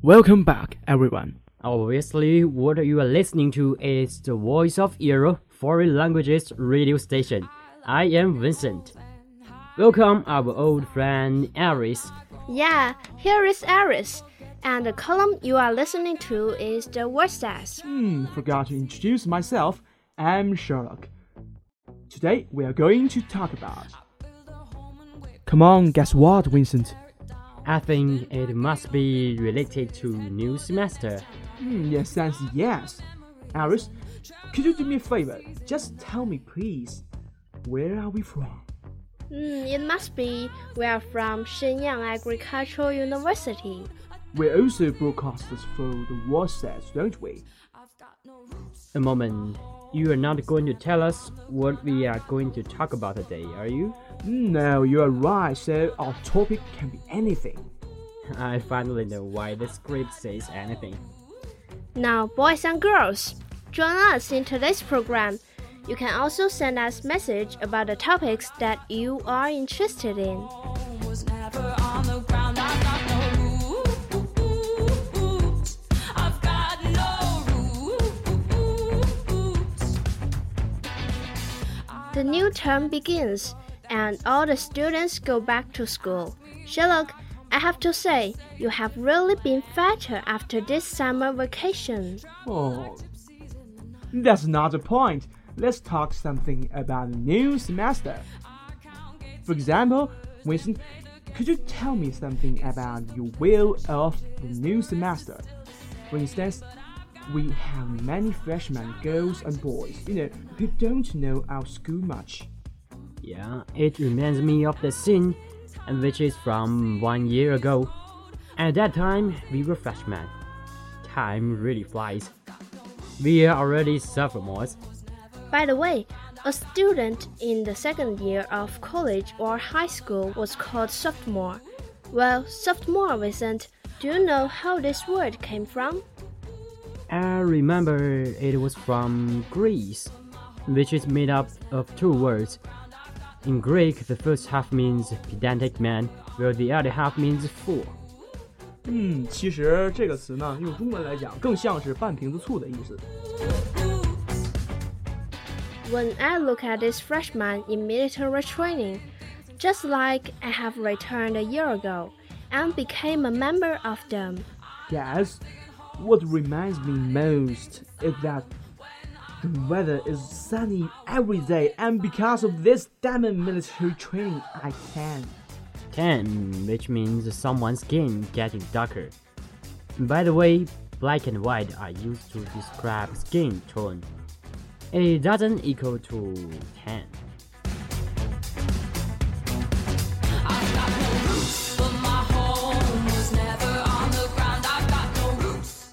Welcome back, everyone. Obviously, what you are listening to is the Voice of Europe Foreign Languages radio station. I am Vincent. Welcome our old friend Aris. Yeah, here is Aris. And the column you are listening to is the World Says. Hmm, forgot to introduce myself. I'm Sherlock. Today we are going to talk about. Come on, guess what, Vincent? I think it must be related to new semester. Hmm, yes, and yes. Aris, could you do me a favor? Just tell me, please. Where are we from? Hmm, it must be we are from Shenyang Agricultural University. We also broadcast this through the WhatsApp, don't we? A moment. You are not going to tell us what we are going to talk about today, are you? No, you are right. So our topic can be anything. I finally know why the script says anything. Now, boys and girls, join us in today's program. You can also send us message about the topics that you are interested in. The new term begins, and all the students go back to school. Sherlock, I have to say, you have really been fatter after this summer vacation. Oh, that's not the point. Let's talk something about the new semester. For example, Winston, could you tell me something about your will of the new semester? For instance, we have many freshmen, girls and boys, you know, who don't know our school much. Yeah, it reminds me of the scene, and which is from one year ago. At that time, we were freshmen. Time really flies. We are already sophomores. By the way, a student in the second year of college or high school was called sophomore. Well, sophomore, Vincent, do you know how this word came from? I remember it was from Greece, which is made up of two words. In Greek, the first half means pedantic man, while the other half means fool. 嗯，其实这个词呢，用中文来讲，更像是半瓶子醋的意思。 When I look at this freshman in military training, just like I have returned a year ago and became a member of them. Yes, what reminds me most is that the weather is sunny every day, and because of this diamond military training, I can. Tan, which means someone's skin getting darker. By the way, black and white are used to describe skin tone. It doesn't equal to tan.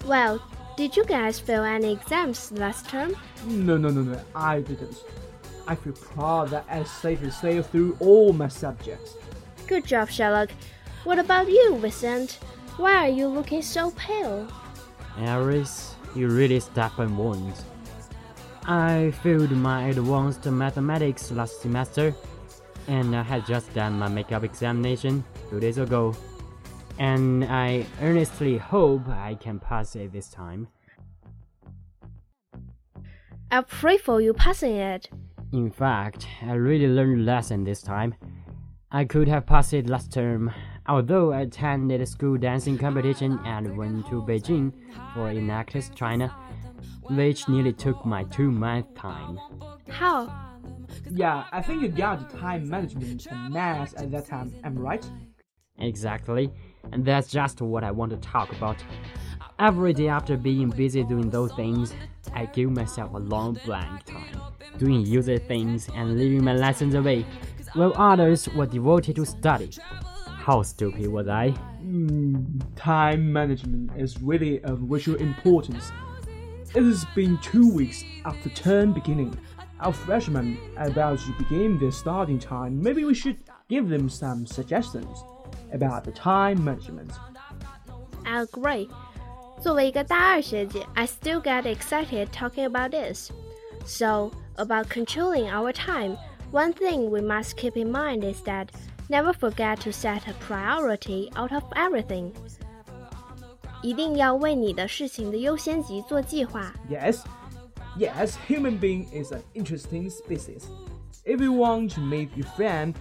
Well, did you guys fail any exams last term? No, no, no, no, I didn't. I feel proud that I safely sailed through all my subjects. Good job, Sherlock. What about you, Vincent? Why are you looking so pale? Aris, you really step on wounds. I failed my advanced mathematics last semester, and I had just done my makeup examination two days ago. And I earnestly hope I can pass it this time. I pray for you passing it. In fact, I really learned a lesson this time. I could have passed it last term, although I attended a school dancing competition and went to Beijing for Enactus China, which nearly took my two month time. How? Yeah, I think you got the time management and math at that time, am I right? Exactly, and that's just what I want to talk about. Every day after being busy doing those things, I give myself a long blank time, doing useless things and leaving my lessons away, while others were devoted to study. How stupid was I? Mm, time management is really of vital importance. It has been two weeks after term beginning. Our freshmen are about to begin their starting time. Maybe we should give them some suggestions about the time management. I agree. 作为一个大二学姐，I still get excited talking about this. So, about controlling our time, one thing we must keep in mind is that never forget to set a priority out of everything. 一定要为你的事情的优先级做计划。 Yes, yes, human being is an interesting species. If you want to meet your friend,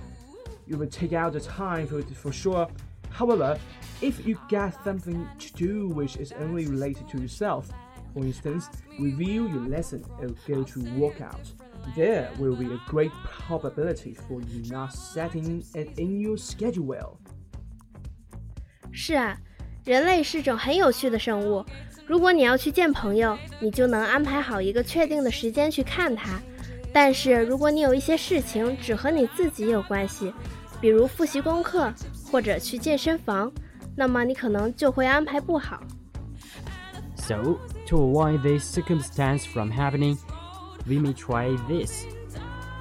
you will take out the time for it for sure. However, if you got something to do which is only related to yourself, for instance, review your lesson or go to workout, there will be a great probability for you not setting it in your schedule well. 是啊，人类是种很有趣的生物。如果你要去见朋友，你就能安排好一个确定的时间去看他。但是如果你有一些事情只和你自己有关系， 比如复习功课或者去健身房，那么你可能就会安排不好。 So, to avoid this circumstance from happening, we may try this.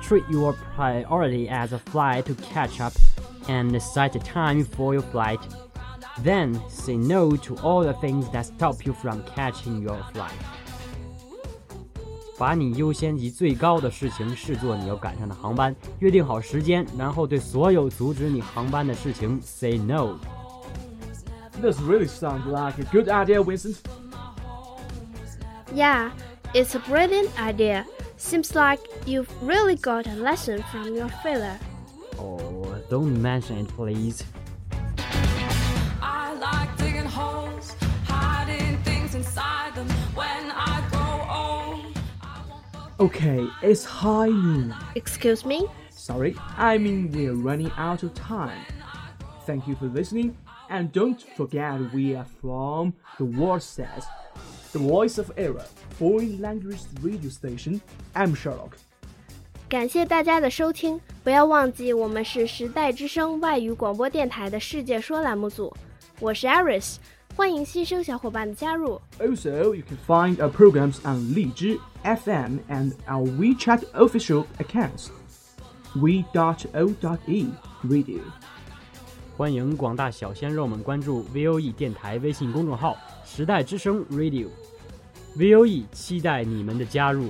Treat your priority as a flight to catch up and set a time for your flight. Then say no to all the things that stop you from catching your flight. 把你优先级最高的事情视作你要赶上的航班，约定好时间，然后对所有阻止你航班的事情 say no。 This really sounds like a good idea, Vincent. Yeah, it's a brilliant idea. Seems like you've really got a lesson from your failure. Oh, don't mention it, please. Okay, it's high noon. Excuse me? Sorry, I mean we're running out of time. Thank you for listening, and don't forget we are from The World Says, the voice of Era, foreign language radio station. I'm Sherlock. 感谢大家的收听，不要忘记我们是时代之声外语广播电台的世界说栏目组，我是欢迎新生小伙伴的加入。 Also, you can find our programs on Lizhi FM and our WeChat official accounts. we.o.e radio. 欢迎广大小鲜肉们关注 VOE 电台微信公众号“时代之声 Radio”。VOE 期待你们的加入。